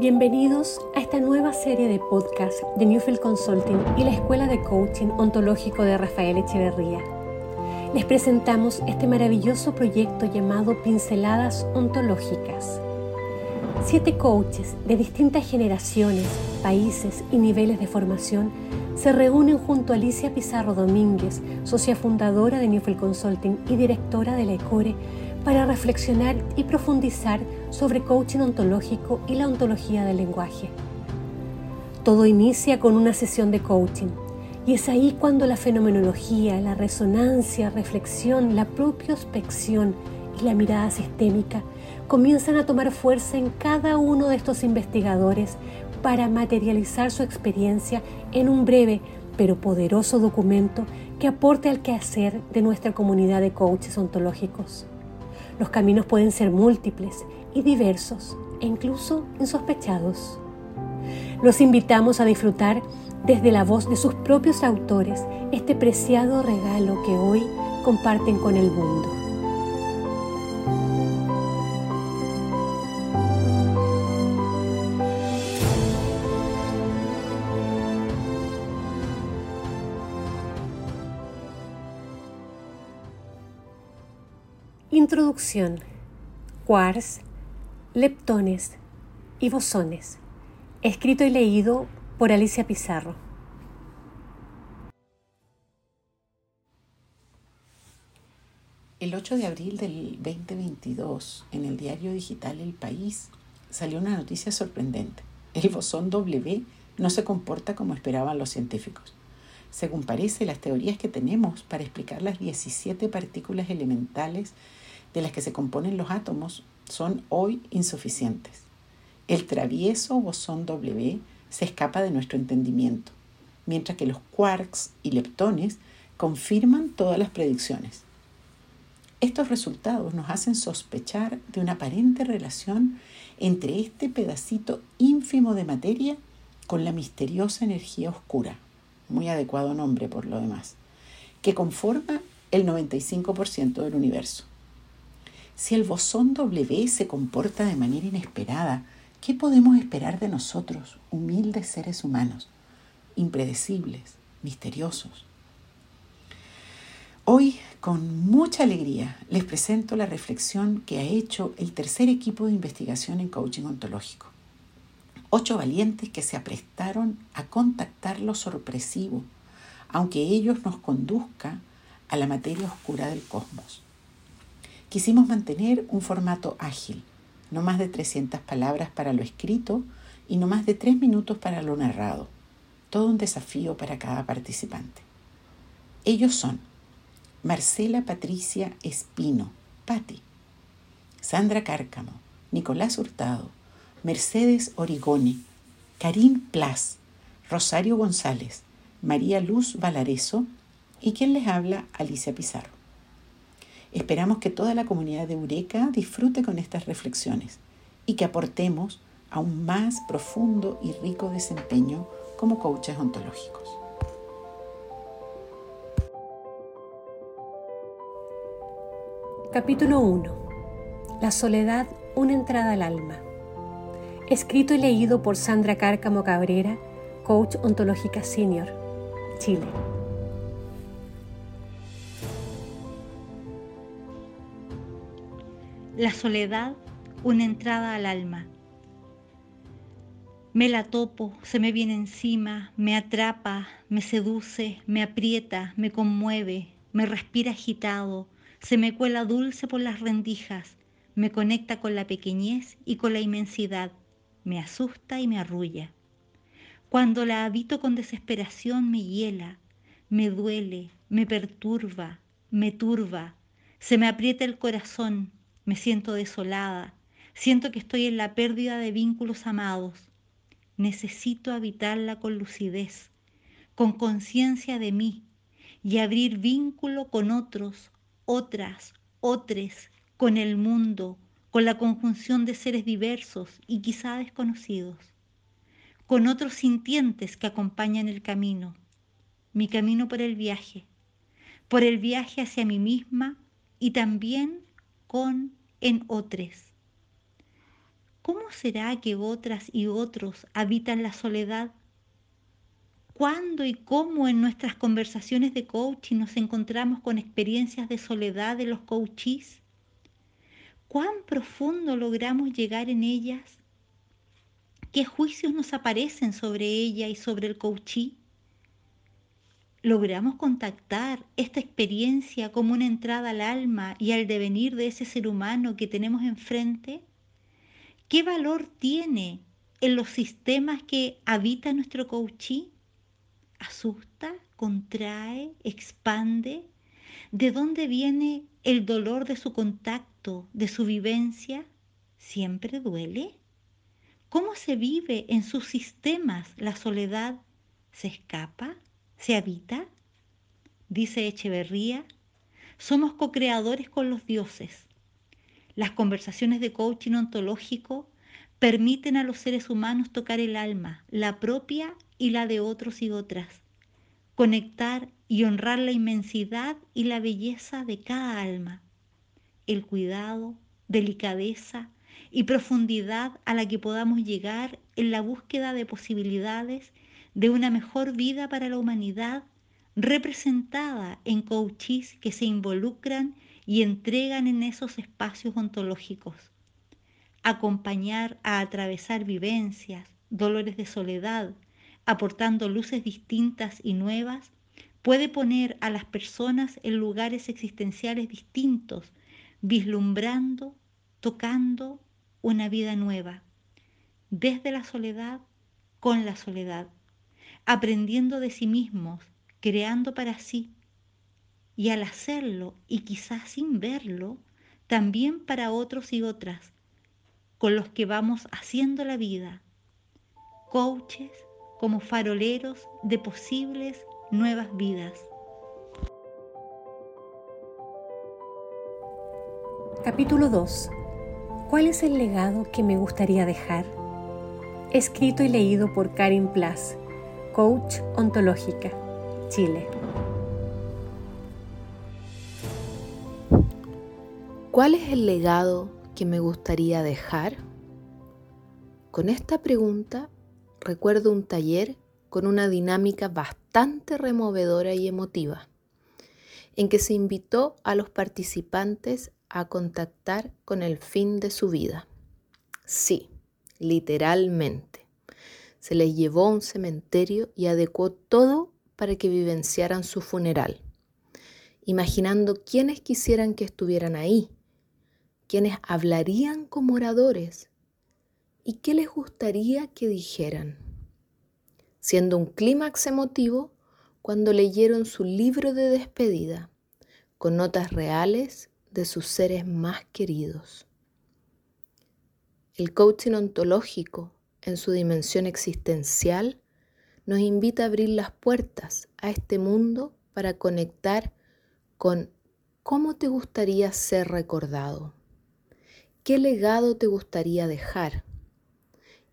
Bienvenidos a esta nueva serie de podcast de Newfield Consulting y la Escuela de Coaching Ontológico de Rafael Echeverría. Les presentamos este maravilloso proyecto llamado Pinceladas Ontológicas. Siete coaches de distintas generaciones, países y niveles de formación se reúnen junto a Alicia Pizarro Domínguez, socia fundadora de Newfield Consulting y directora de la ECORE, para reflexionar y profundizar sobre coaching ontológico y la ontología del lenguaje. Todo inicia con una sesión de coaching y es ahí cuando la fenomenología, la resonancia, reflexión, la propiospección y la mirada sistémica comienzan a tomar fuerza en cada uno de estos investigadores para materializar su experiencia en un breve pero poderoso documento que aporte al quehacer de nuestra comunidad de coaches ontológicos. Los caminos pueden ser múltiples y diversos e incluso insospechados. Los invitamos a disfrutar desde la voz de sus propios autores este preciado regalo que hoy comparten con el mundo. Introducción. Quarks, leptones y bosones. Escrito y leído por Alicia Pizarro. El 8 de abril del 2022, en el diario digital El País, salió una noticia sorprendente. El bosón W no se comporta como esperaban los científicos. Según parece, las teorías que tenemos para explicar las 17 partículas elementales de las que se componen los átomos son hoy insuficientes. El travieso bosón W se escapa de nuestro entendimiento, mientras que los quarks y leptones confirman todas las predicciones. Estos resultados nos hacen sospechar de una aparente relación entre este pedacito ínfimo de materia con la misteriosa energía oscura, muy adecuado nombre por lo demás, que conforma el 95% del universo. Si el bosón W se comporta de manera inesperada, ¿qué podemos esperar de nosotros, humildes seres humanos, impredecibles, misteriosos? Hoy, con mucha alegría, les presento la reflexión que ha hecho el tercer equipo de investigación en coaching ontológico. Ocho valientes que se aprestaron a contactar lo sorpresivo, aunque ellos nos conduzca a la materia oscura del cosmos. Quisimos mantener un formato ágil, no más de 300 palabras para lo escrito y no más de 3 minutos para lo narrado. Todo un desafío para cada participante. Ellos son Marcela Patricia Espino, Patti, Sandra Cárcamo, Nicolás Hurtado, Mercedes Origoni, Karim Plas, Rosario González, María Luz Valareso y quien les habla, Alicia Pizarro. Esperamos que toda la comunidad de Eureka disfrute con estas reflexiones y que aportemos a un más profundo y rico desempeño como coaches ontológicos. Capítulo 1. La soledad, una entrada al alma. Escrito y leído por Sandra Cárcamo Cabrera, coach ontológica senior, Chile. La soledad, una entrada al alma. Me la topo, se me viene encima, me atrapa, me seduce, me aprieta, me conmueve, me respira agitado, se me cuela dulce por las rendijas, me conecta con la pequeñez y con la inmensidad, me asusta y me arrulla. Cuando la habito con desesperación me hiela, me duele, me perturba, me turba, se me aprieta el corazón, me siento desolada, siento que estoy en la pérdida de vínculos amados. Necesito habitarla con lucidez, con conciencia de mí y abrir vínculo con otros, otras, otros, con el mundo, con la conjunción de seres diversos y quizá desconocidos, con otros sintientes que acompañan el camino, mi camino por el viaje, por el viaje hacia mí misma y también con en otros. ¿cómo será que otras y otros habitan la soledad? ¿Cuándo y cómo en nuestras conversaciones de coaching nos encontramos con experiencias de soledad de los coaches? ¿Cuán profundo logramos llegar en ellas? ¿Qué juicios nos aparecen sobre ella y sobre el coachí? ¿Logramos contactar esta experiencia como una entrada al alma y al devenir de ese ser humano que tenemos enfrente? ¿Qué valor tiene en los sistemas que habita nuestro coachí? asusta, contrae, expande? ¿De dónde viene el dolor de su contacto, de su vivencia? ¿Siempre duele? ¿Cómo se vive en sus sistemas la soledad? ¿Se escapa? ¿Se habita? Dice Echeverría, somos co-creadores con los dioses. Las conversaciones de coaching ontológico permiten a los seres humanos tocar el alma, la propia y la de otros y otras, conectar y honrar la inmensidad y la belleza de cada alma, el cuidado, delicadeza y profundidad a la que podamos llegar en la búsqueda de posibilidades de una mejor vida para la humanidad representada en coaches que se involucran y entregan en esos espacios ontológicos. Acompañar a atravesar vivencias, dolores de soledad, aportando luces distintas y nuevas, puede poner a las personas en lugares existenciales distintos, vislumbrando, tocando una vida nueva, desde la soledad, con la soledad, aprendiendo de sí mismos, creando para sí, y al hacerlo, y quizás sin verlo, también para otros y otras, con los que vamos haciendo la vida, coaches, como faroleros de posibles nuevas vidas. Capítulo 2. ¿Cuál es el legado que me gustaría dejar? Escrito y leído por Karin Plas, coach ontológica, Chile. ¿Cuál es el legado que me gustaría dejar? Con esta pregunta recuerdo un taller con una dinámica bastante removedora y emotiva, en que se invitó a los participantes a contactar con el fin de su vida. Sí, literalmente. Se les llevó a un cementerio y adecuó todo para que vivenciaran su funeral, imaginando quiénes quisieran que estuvieran ahí, quienes hablarían como oradores y qué les gustaría que dijeran, siendo un clímax emotivo cuando leyeron su libro de despedida con notas reales de sus seres más queridos. El coaching ontológico en su dimensión existencial nos invita a abrir las puertas a este mundo para conectar con cómo te gustaría ser recordado, qué legado te gustaría dejar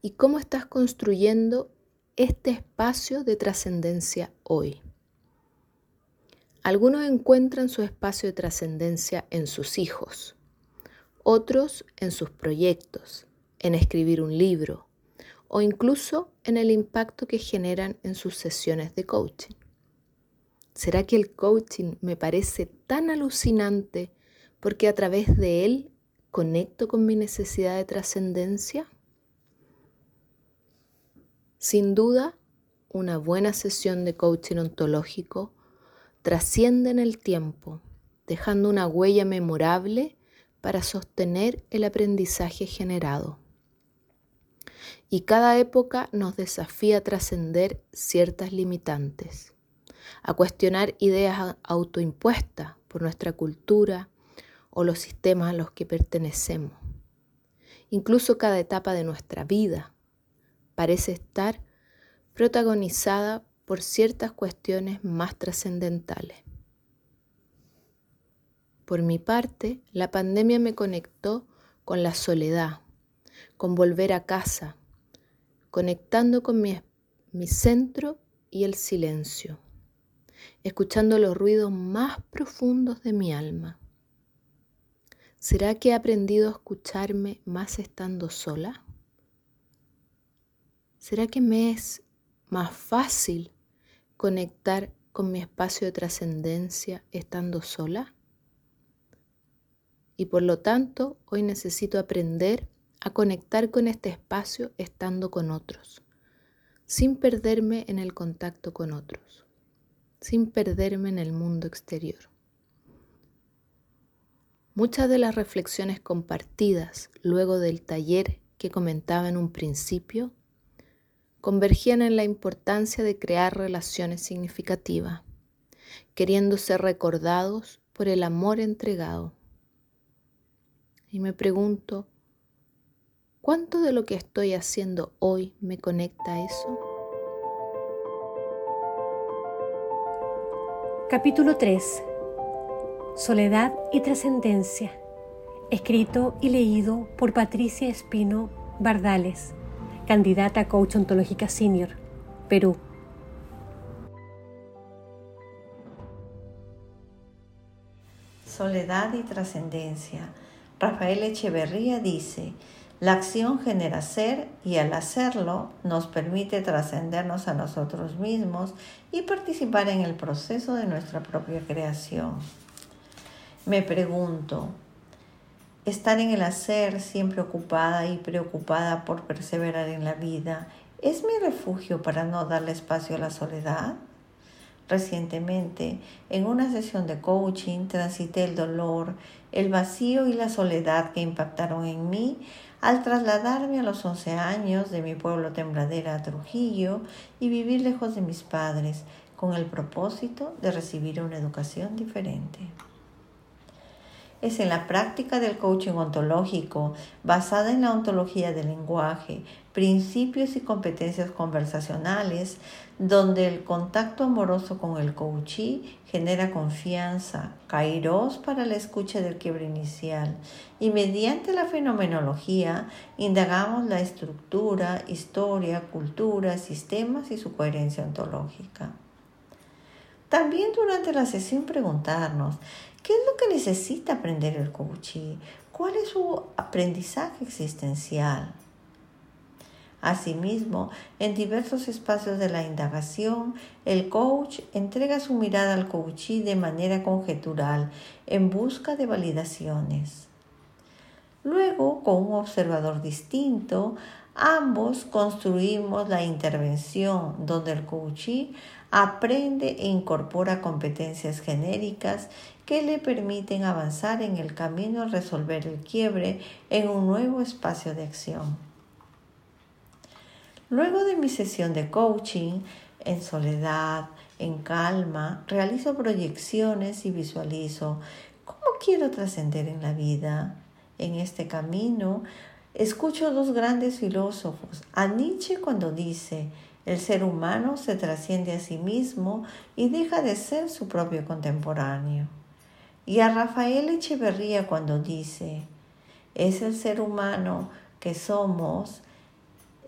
y cómo estás construyendo este espacio de trascendencia hoy. Algunos encuentran su espacio de trascendencia en sus hijos, otros en sus proyectos, en escribir un libro o incluso en el impacto que generan en sus sesiones de coaching. ¿Será que el coaching me parece tan alucinante porque a través de él conecto con mi necesidad de trascendencia? Sin duda, una buena sesión de coaching ontológico trasciende en el tiempo, dejando una huella memorable para sostener el aprendizaje generado. Y cada época nos desafía a trascender ciertas limitantes, a cuestionar ideas autoimpuestas por nuestra cultura o los sistemas a los que pertenecemos. Incluso cada etapa de nuestra vida parece estar protagonizada por ciertas cuestiones más trascendentales. Por mi parte, la pandemia me conectó con la soledad, con volver a casa, conectando con mi, mi centro y el silencio, escuchando los ruidos más profundos de mi alma. ¿Será que he aprendido a escucharme más estando sola? ¿Será que me es más fácil conectar con mi espacio de trascendencia estando sola? Y por lo tanto, hoy necesito aprender a conectar con este espacio estando con otros, sin perderme en el contacto con otros, sin perderme en el mundo exterior. Muchas de las reflexiones compartidas luego del taller que comentaba en un principio convergían en la importancia de crear relaciones significativas, queriendo ser recordados por el amor entregado. Y me pregunto, ¿cuánto de lo que estoy haciendo hoy me conecta a eso? Capítulo 3. Soledad y trascendencia. Escrito y leído por Patricia Espino Bardales candidata a coach ontológica senior, Perú. Soledad y trascendencia. Rafael Echeverría dice, la acción genera ser y al hacerlo nos permite trascendernos a nosotros mismos y participar en el proceso de nuestra propia creación. Me pregunto, Estar en el hacer, siempre ocupada y preocupada por perseverar en la vida, ¿es mi refugio para no darle espacio a la soledad? Recientemente, en una sesión de coaching, transité el dolor, el vacío y la soledad que impactaron en mí al trasladarme a los 11 años de mi pueblo tembladera a Trujillo y vivir lejos de mis padres, con el propósito de recibir una educación diferente es en la práctica del coaching ontológico basada en la ontología del lenguaje, principios y competencias conversacionales, donde el contacto amoroso con el coachee genera confianza, kairos para la escucha del quiebre inicial y mediante la fenomenología indagamos la estructura, historia, cultura, sistemas y su coherencia ontológica. También durante la sesión preguntarnos ¿Qué es lo que necesita aprender el coach? ¿Cuál es su aprendizaje existencial? Asimismo, en diversos espacios de la indagación, el coach entrega su mirada al coachee de manera conjetural en busca de validaciones. Luego, con un observador distinto, ambos construimos la intervención donde el coachee aprende e incorpora competencias genéricas que le permiten avanzar en el camino a resolver el quiebre en un nuevo espacio de acción. Luego de mi sesión de coaching, en soledad, en calma, realizo proyecciones y visualizo cómo quiero trascender en la vida. En este camino, escucho dos grandes filósofos, a Nietzsche cuando dice, el ser humano se trasciende a sí mismo y deja de ser su propio contemporáneo. Y a Rafael Echeverría cuando dice, es el ser humano que somos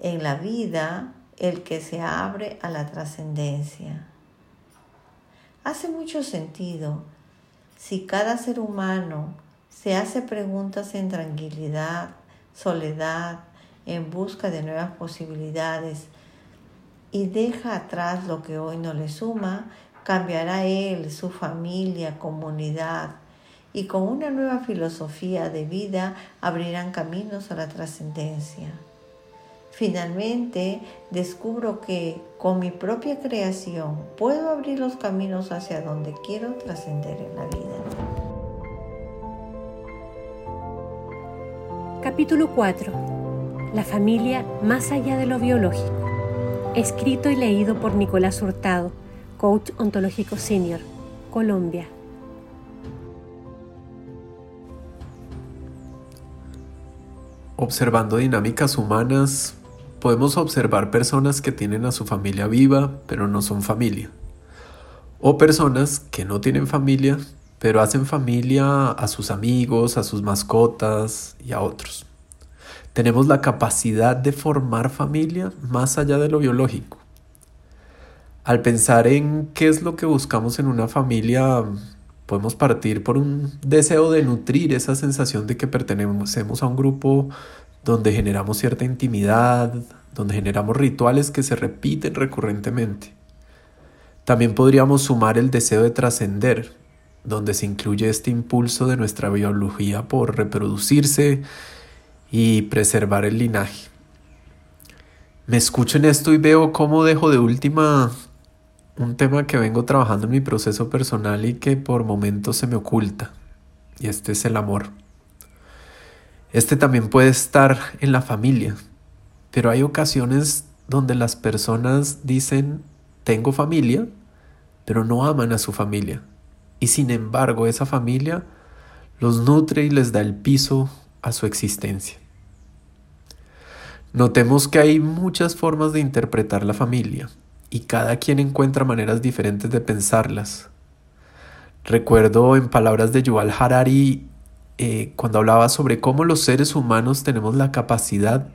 en la vida el que se abre a la trascendencia. Hace mucho sentido si cada ser humano se hace preguntas en tranquilidad, soledad, en busca de nuevas posibilidades, y deja atrás lo que hoy no le suma, cambiará él, su familia, comunidad y con una nueva filosofía de vida abrirán caminos a la trascendencia. Finalmente descubro que con mi propia creación puedo abrir los caminos hacia donde quiero trascender en la vida. Capítulo 4. La familia más allá de lo biológico escrito y leído por Nicolás Hurtado, coach ontológico senior, Colombia. Observando dinámicas humanas, podemos observar personas que tienen a su familia viva, pero no son familia. O personas que no tienen familia, pero hacen familia a sus amigos, a sus mascotas y a otros tenemos la capacidad de formar familia más allá de lo biológico. Al pensar en qué es lo que buscamos en una familia, podemos partir por un deseo de nutrir esa sensación de que pertenecemos a un grupo donde generamos cierta intimidad, donde generamos rituales que se repiten recurrentemente. También podríamos sumar el deseo de trascender, donde se incluye este impulso de nuestra biología por reproducirse y preservar el linaje. Me escucho en esto y veo cómo dejo de última un tema que vengo trabajando en mi proceso personal y que por momentos se me oculta, y este es el amor. Este también puede estar en la familia, pero hay ocasiones donde las personas dicen tengo familia, pero no aman a su familia. Y sin embargo esa familia los nutre y les da el piso a su existencia. Notemos que hay muchas formas de interpretar la familia y cada quien encuentra maneras diferentes de pensarlas. Recuerdo en palabras de Yuval Harari eh, cuando hablaba sobre cómo los seres humanos tenemos la capacidad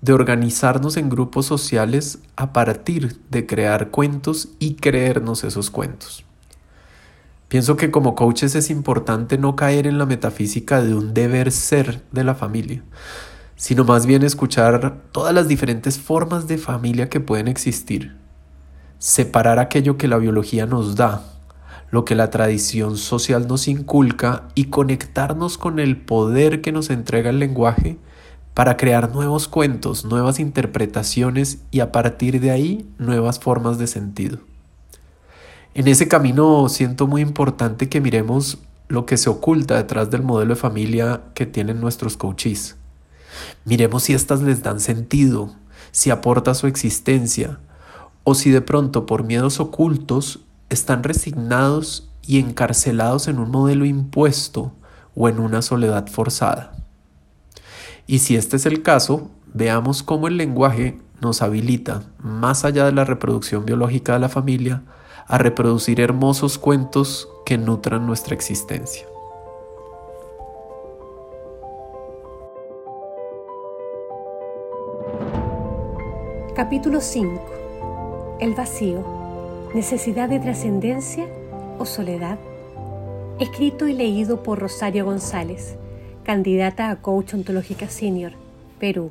de organizarnos en grupos sociales a partir de crear cuentos y creernos esos cuentos. Pienso que como coaches es importante no caer en la metafísica de un deber ser de la familia, sino más bien escuchar todas las diferentes formas de familia que pueden existir, separar aquello que la biología nos da, lo que la tradición social nos inculca y conectarnos con el poder que nos entrega el lenguaje para crear nuevos cuentos, nuevas interpretaciones y a partir de ahí nuevas formas de sentido. En ese camino siento muy importante que miremos lo que se oculta detrás del modelo de familia que tienen nuestros coaches. Miremos si éstas les dan sentido, si aporta su existencia, o si de pronto por miedos ocultos están resignados y encarcelados en un modelo impuesto o en una soledad forzada. Y si este es el caso, veamos cómo el lenguaje nos habilita, más allá de la reproducción biológica de la familia, a reproducir hermosos cuentos que nutran nuestra existencia. Capítulo 5. El vacío. Necesidad de trascendencia o soledad. Escrito y leído por Rosario González candidata a coach ontológica senior, Perú.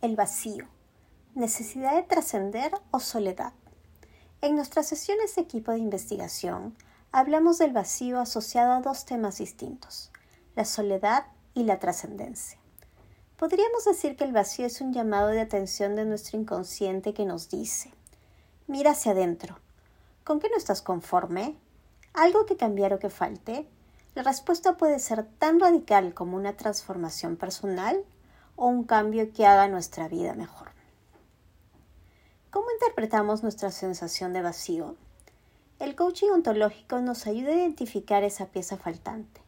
El vacío. Necesidad de trascender o soledad. En nuestras sesiones de equipo de investigación hablamos del vacío asociado a dos temas distintos, la soledad y la trascendencia. Podríamos decir que el vacío es un llamado de atención de nuestro inconsciente que nos dice, mira hacia adentro, ¿con qué no estás conforme? algo que cambiar o que falte, la respuesta puede ser tan radical como una transformación personal o un cambio que haga nuestra vida mejor. ¿Cómo interpretamos nuestra sensación de vacío? El coaching ontológico nos ayuda a identificar esa pieza faltante,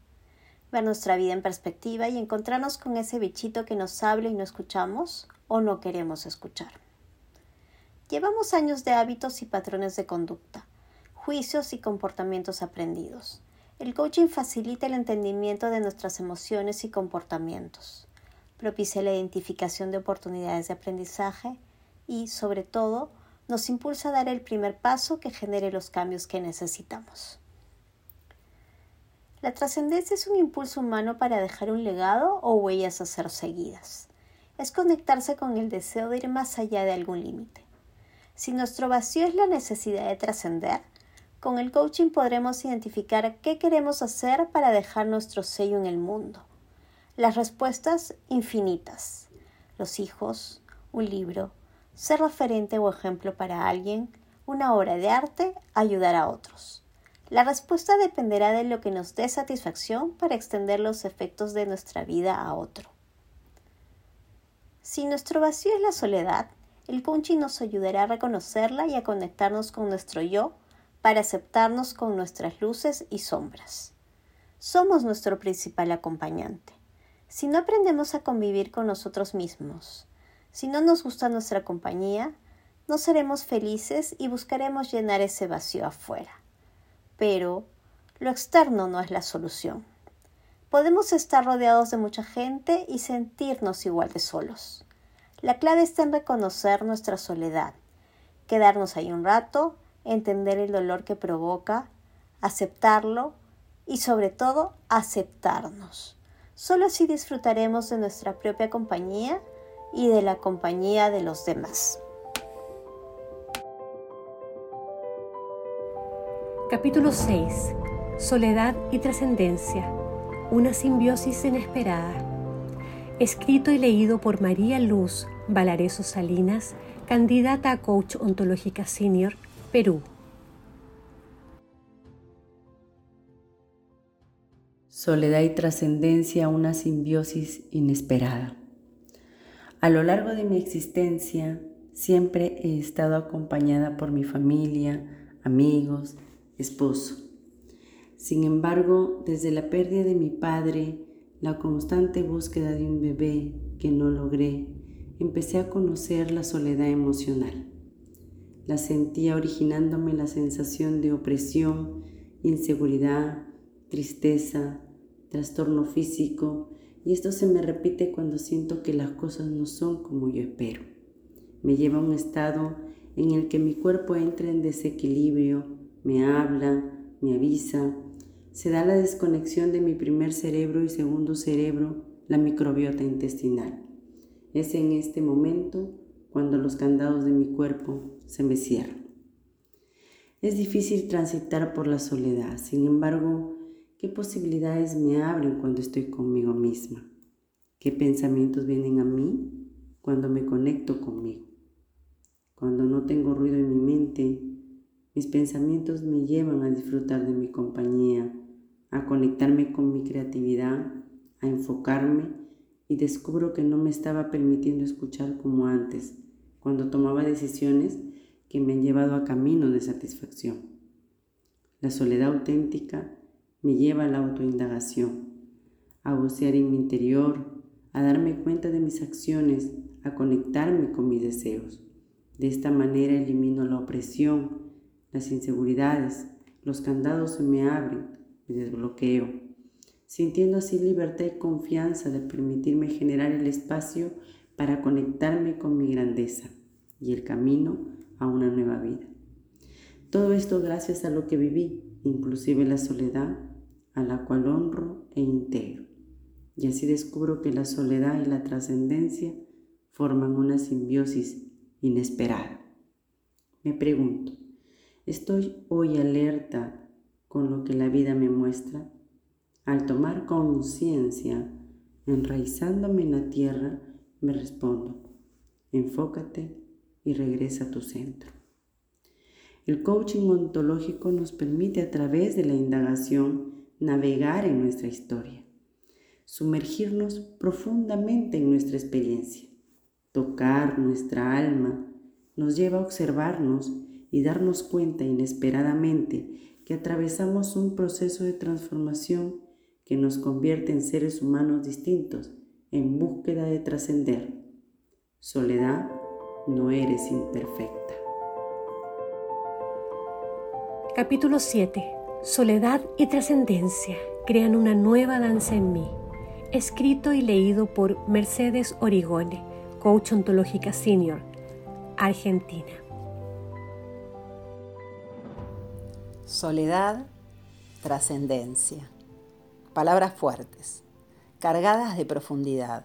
ver nuestra vida en perspectiva y encontrarnos con ese bichito que nos habla y no escuchamos o no queremos escuchar. Llevamos años de hábitos y patrones de conducta, juicios y comportamientos aprendidos. El coaching facilita el entendimiento de nuestras emociones y comportamientos, propicia la identificación de oportunidades de aprendizaje y, sobre todo, nos impulsa a dar el primer paso que genere los cambios que necesitamos. La trascendencia es un impulso humano para dejar un legado o huellas a ser seguidas. Es conectarse con el deseo de ir más allá de algún límite. Si nuestro vacío es la necesidad de trascender, con el coaching podremos identificar qué queremos hacer para dejar nuestro sello en el mundo. Las respuestas infinitas. Los hijos, un libro, ser referente o ejemplo para alguien, una obra de arte, ayudar a otros. La respuesta dependerá de lo que nos dé satisfacción para extender los efectos de nuestra vida a otro. Si nuestro vacío es la soledad, el coaching nos ayudará a reconocerla y a conectarnos con nuestro yo para aceptarnos con nuestras luces y sombras. Somos nuestro principal acompañante. Si no aprendemos a convivir con nosotros mismos, si no nos gusta nuestra compañía, no seremos felices y buscaremos llenar ese vacío afuera. Pero lo externo no es la solución. Podemos estar rodeados de mucha gente y sentirnos igual de solos. La clave está en reconocer nuestra soledad, quedarnos ahí un rato, entender el dolor que provoca, aceptarlo y sobre todo aceptarnos. Solo así disfrutaremos de nuestra propia compañía y de la compañía de los demás. Capítulo 6. Soledad y trascendencia. Una simbiosis inesperada. Escrito y leído por María Luz Valareso Salinas, candidata a coach ontológica senior, Perú. Soledad y trascendencia, una simbiosis inesperada. A lo largo de mi existencia siempre he estado acompañada por mi familia, amigos, esposo. Sin embargo, desde la pérdida de mi padre, la constante búsqueda de un bebé que no logré, empecé a conocer la soledad emocional. La sentía originándome la sensación de opresión, inseguridad, tristeza, trastorno físico y esto se me repite cuando siento que las cosas no son como yo espero. Me lleva a un estado en el que mi cuerpo entra en desequilibrio, me habla, me avisa, se da la desconexión de mi primer cerebro y segundo cerebro, la microbiota intestinal. Es en este momento cuando los candados de mi cuerpo se me cierran. Es difícil transitar por la soledad, sin embargo, ¿Qué posibilidades me abren cuando estoy conmigo misma? ¿Qué pensamientos vienen a mí cuando me conecto conmigo? Cuando no tengo ruido en mi mente, mis pensamientos me llevan a disfrutar de mi compañía, a conectarme con mi creatividad, a enfocarme y descubro que no me estaba permitiendo escuchar como antes, cuando tomaba decisiones que me han llevado a camino de satisfacción. La soledad auténtica me lleva a la autoindagación, a bucear en mi interior, a darme cuenta de mis acciones, a conectarme con mis deseos. De esta manera elimino la opresión, las inseguridades, los candados se me abren, me desbloqueo, sintiendo así libertad y confianza de permitirme generar el espacio para conectarme con mi grandeza y el camino a una nueva vida. Todo esto gracias a lo que viví, inclusive la soledad, a la cual honro e integro. Y así descubro que la soledad y la trascendencia forman una simbiosis inesperada. Me pregunto, ¿estoy hoy alerta con lo que la vida me muestra? Al tomar conciencia, enraizándome en la tierra, me respondo, enfócate y regresa a tu centro. El coaching ontológico nos permite a través de la indagación navegar en nuestra historia, sumergirnos profundamente en nuestra experiencia, tocar nuestra alma, nos lleva a observarnos y darnos cuenta inesperadamente que atravesamos un proceso de transformación que nos convierte en seres humanos distintos en búsqueda de trascender. Soledad, no eres imperfecta. Capítulo 7 Soledad y trascendencia crean una nueva danza en mí. Escrito y leído por Mercedes Origone, coach ontológica senior, Argentina. Soledad, trascendencia. Palabras fuertes, cargadas de profundidad,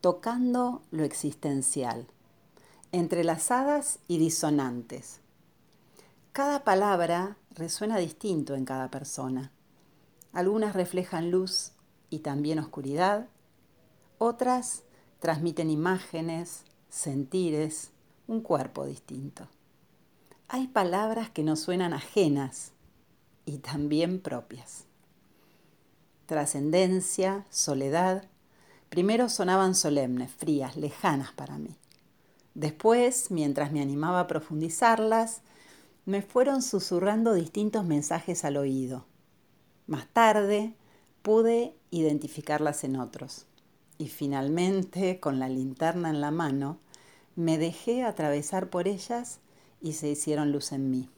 tocando lo existencial, entrelazadas y disonantes. Cada palabra resuena distinto en cada persona. Algunas reflejan luz y también oscuridad, otras transmiten imágenes, sentires, un cuerpo distinto. Hay palabras que nos suenan ajenas y también propias. Trascendencia, soledad, primero sonaban solemnes, frías, lejanas para mí. Después, mientras me animaba a profundizarlas, me fueron susurrando distintos mensajes al oído. Más tarde pude identificarlas en otros. Y finalmente, con la linterna en la mano, me dejé atravesar por ellas y se hicieron luz en mí.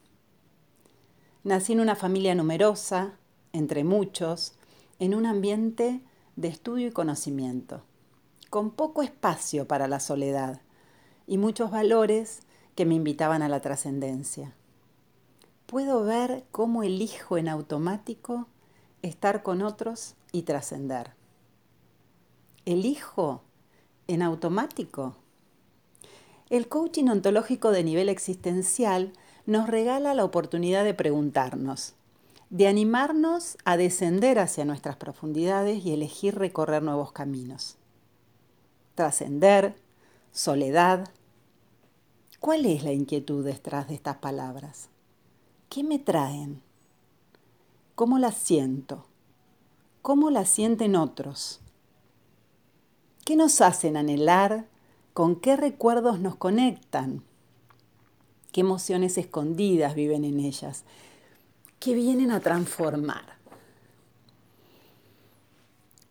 Nací en una familia numerosa, entre muchos, en un ambiente de estudio y conocimiento, con poco espacio para la soledad y muchos valores que me invitaban a la trascendencia puedo ver cómo elijo en automático estar con otros y trascender. Elijo en automático. El coaching ontológico de nivel existencial nos regala la oportunidad de preguntarnos, de animarnos a descender hacia nuestras profundidades y elegir recorrer nuevos caminos. Trascender, soledad. ¿Cuál es la inquietud detrás de estas palabras? ¿Qué me traen? ¿Cómo las siento? ¿Cómo las sienten otros? ¿Qué nos hacen anhelar? ¿Con qué recuerdos nos conectan? ¿Qué emociones escondidas viven en ellas? ¿Qué vienen a transformar?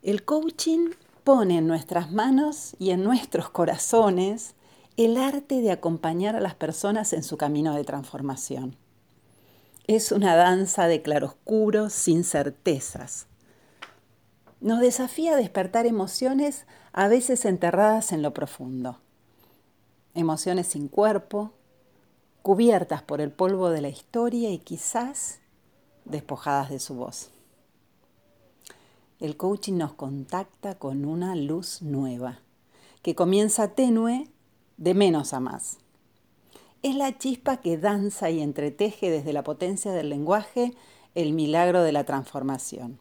El coaching pone en nuestras manos y en nuestros corazones el arte de acompañar a las personas en su camino de transformación. Es una danza de claroscuros sin certezas. Nos desafía a despertar emociones a veces enterradas en lo profundo. Emociones sin cuerpo, cubiertas por el polvo de la historia y quizás despojadas de su voz. El coaching nos contacta con una luz nueva, que comienza tenue de menos a más. Es la chispa que danza y entreteje desde la potencia del lenguaje el milagro de la transformación.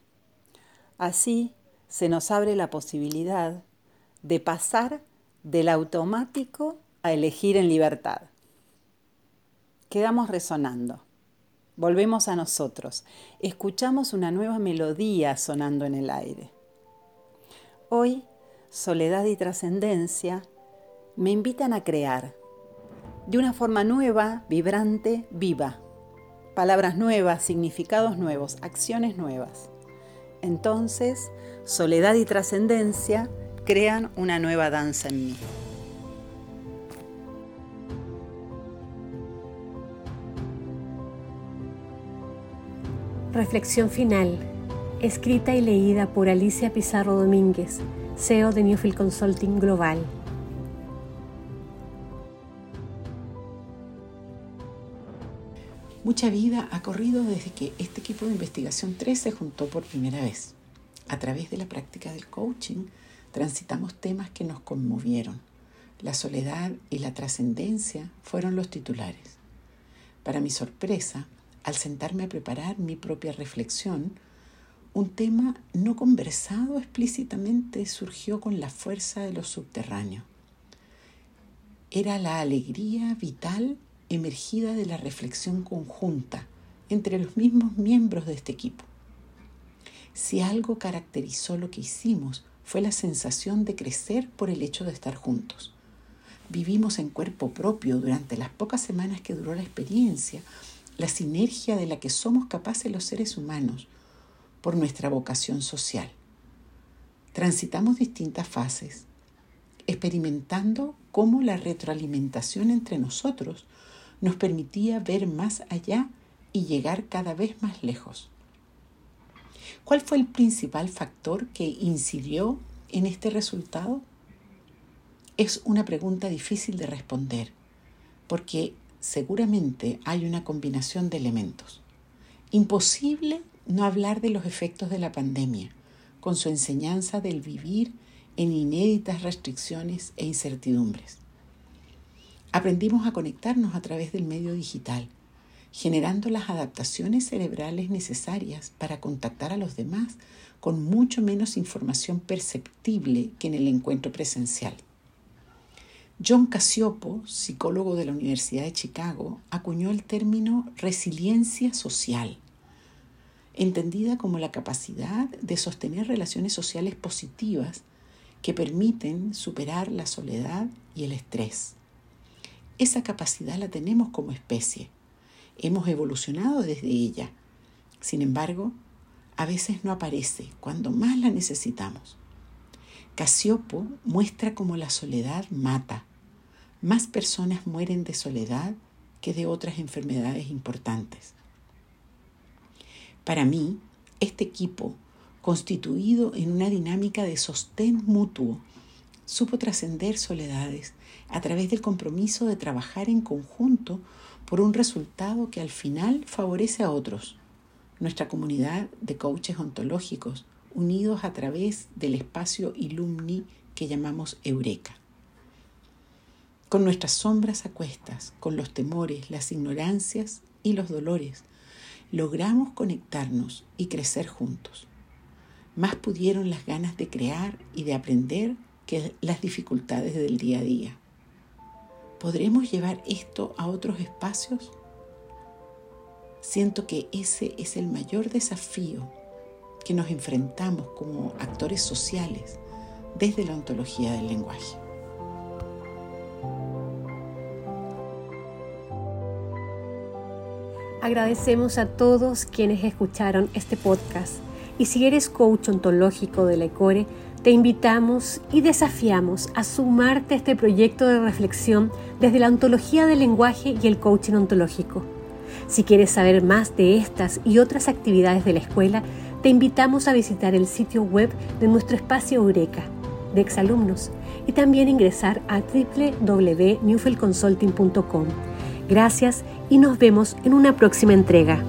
Así se nos abre la posibilidad de pasar del automático a elegir en libertad. Quedamos resonando. Volvemos a nosotros. Escuchamos una nueva melodía sonando en el aire. Hoy, soledad y trascendencia me invitan a crear de una forma nueva, vibrante, viva. Palabras nuevas, significados nuevos, acciones nuevas. Entonces, soledad y trascendencia crean una nueva danza en mí. Reflexión final, escrita y leída por Alicia Pizarro Domínguez, CEO de Newfield Consulting Global. Mucha vida ha corrido desde que este equipo de investigación 3 se juntó por primera vez. A través de la práctica del coaching transitamos temas que nos conmovieron. La soledad y la trascendencia fueron los titulares. Para mi sorpresa, al sentarme a preparar mi propia reflexión, un tema no conversado explícitamente surgió con la fuerza de lo subterráneo. Era la alegría vital emergida de la reflexión conjunta entre los mismos miembros de este equipo. Si algo caracterizó lo que hicimos fue la sensación de crecer por el hecho de estar juntos. Vivimos en cuerpo propio durante las pocas semanas que duró la experiencia la sinergia de la que somos capaces los seres humanos por nuestra vocación social. Transitamos distintas fases, experimentando cómo la retroalimentación entre nosotros nos permitía ver más allá y llegar cada vez más lejos. ¿Cuál fue el principal factor que incidió en este resultado? Es una pregunta difícil de responder, porque seguramente hay una combinación de elementos. Imposible no hablar de los efectos de la pandemia, con su enseñanza del vivir en inéditas restricciones e incertidumbres. Aprendimos a conectarnos a través del medio digital, generando las adaptaciones cerebrales necesarias para contactar a los demás con mucho menos información perceptible que en el encuentro presencial. John Casiopo, psicólogo de la Universidad de Chicago, acuñó el término resiliencia social, entendida como la capacidad de sostener relaciones sociales positivas que permiten superar la soledad y el estrés. Esa capacidad la tenemos como especie. Hemos evolucionado desde ella. Sin embargo, a veces no aparece cuando más la necesitamos. Casiopo muestra cómo la soledad mata. Más personas mueren de soledad que de otras enfermedades importantes. Para mí, este equipo, constituido en una dinámica de sostén mutuo, supo trascender soledades a través del compromiso de trabajar en conjunto por un resultado que al final favorece a otros, nuestra comunidad de coaches ontológicos unidos a través del espacio Ilumni que llamamos Eureka. Con nuestras sombras a cuestas, con los temores, las ignorancias y los dolores, logramos conectarnos y crecer juntos. Más pudieron las ganas de crear y de aprender que las dificultades del día a día. ¿Podremos llevar esto a otros espacios? Siento que ese es el mayor desafío que nos enfrentamos como actores sociales desde la ontología del lenguaje. Agradecemos a todos quienes escucharon este podcast y si eres coach ontológico de la ECORE, te invitamos y desafiamos a sumarte a este proyecto de reflexión desde la ontología del lenguaje y el coaching ontológico. Si quieres saber más de estas y otras actividades de la escuela, te invitamos a visitar el sitio web de nuestro espacio Eureka de exalumnos y también ingresar a www.newfieldconsulting.com. Gracias y nos vemos en una próxima entrega.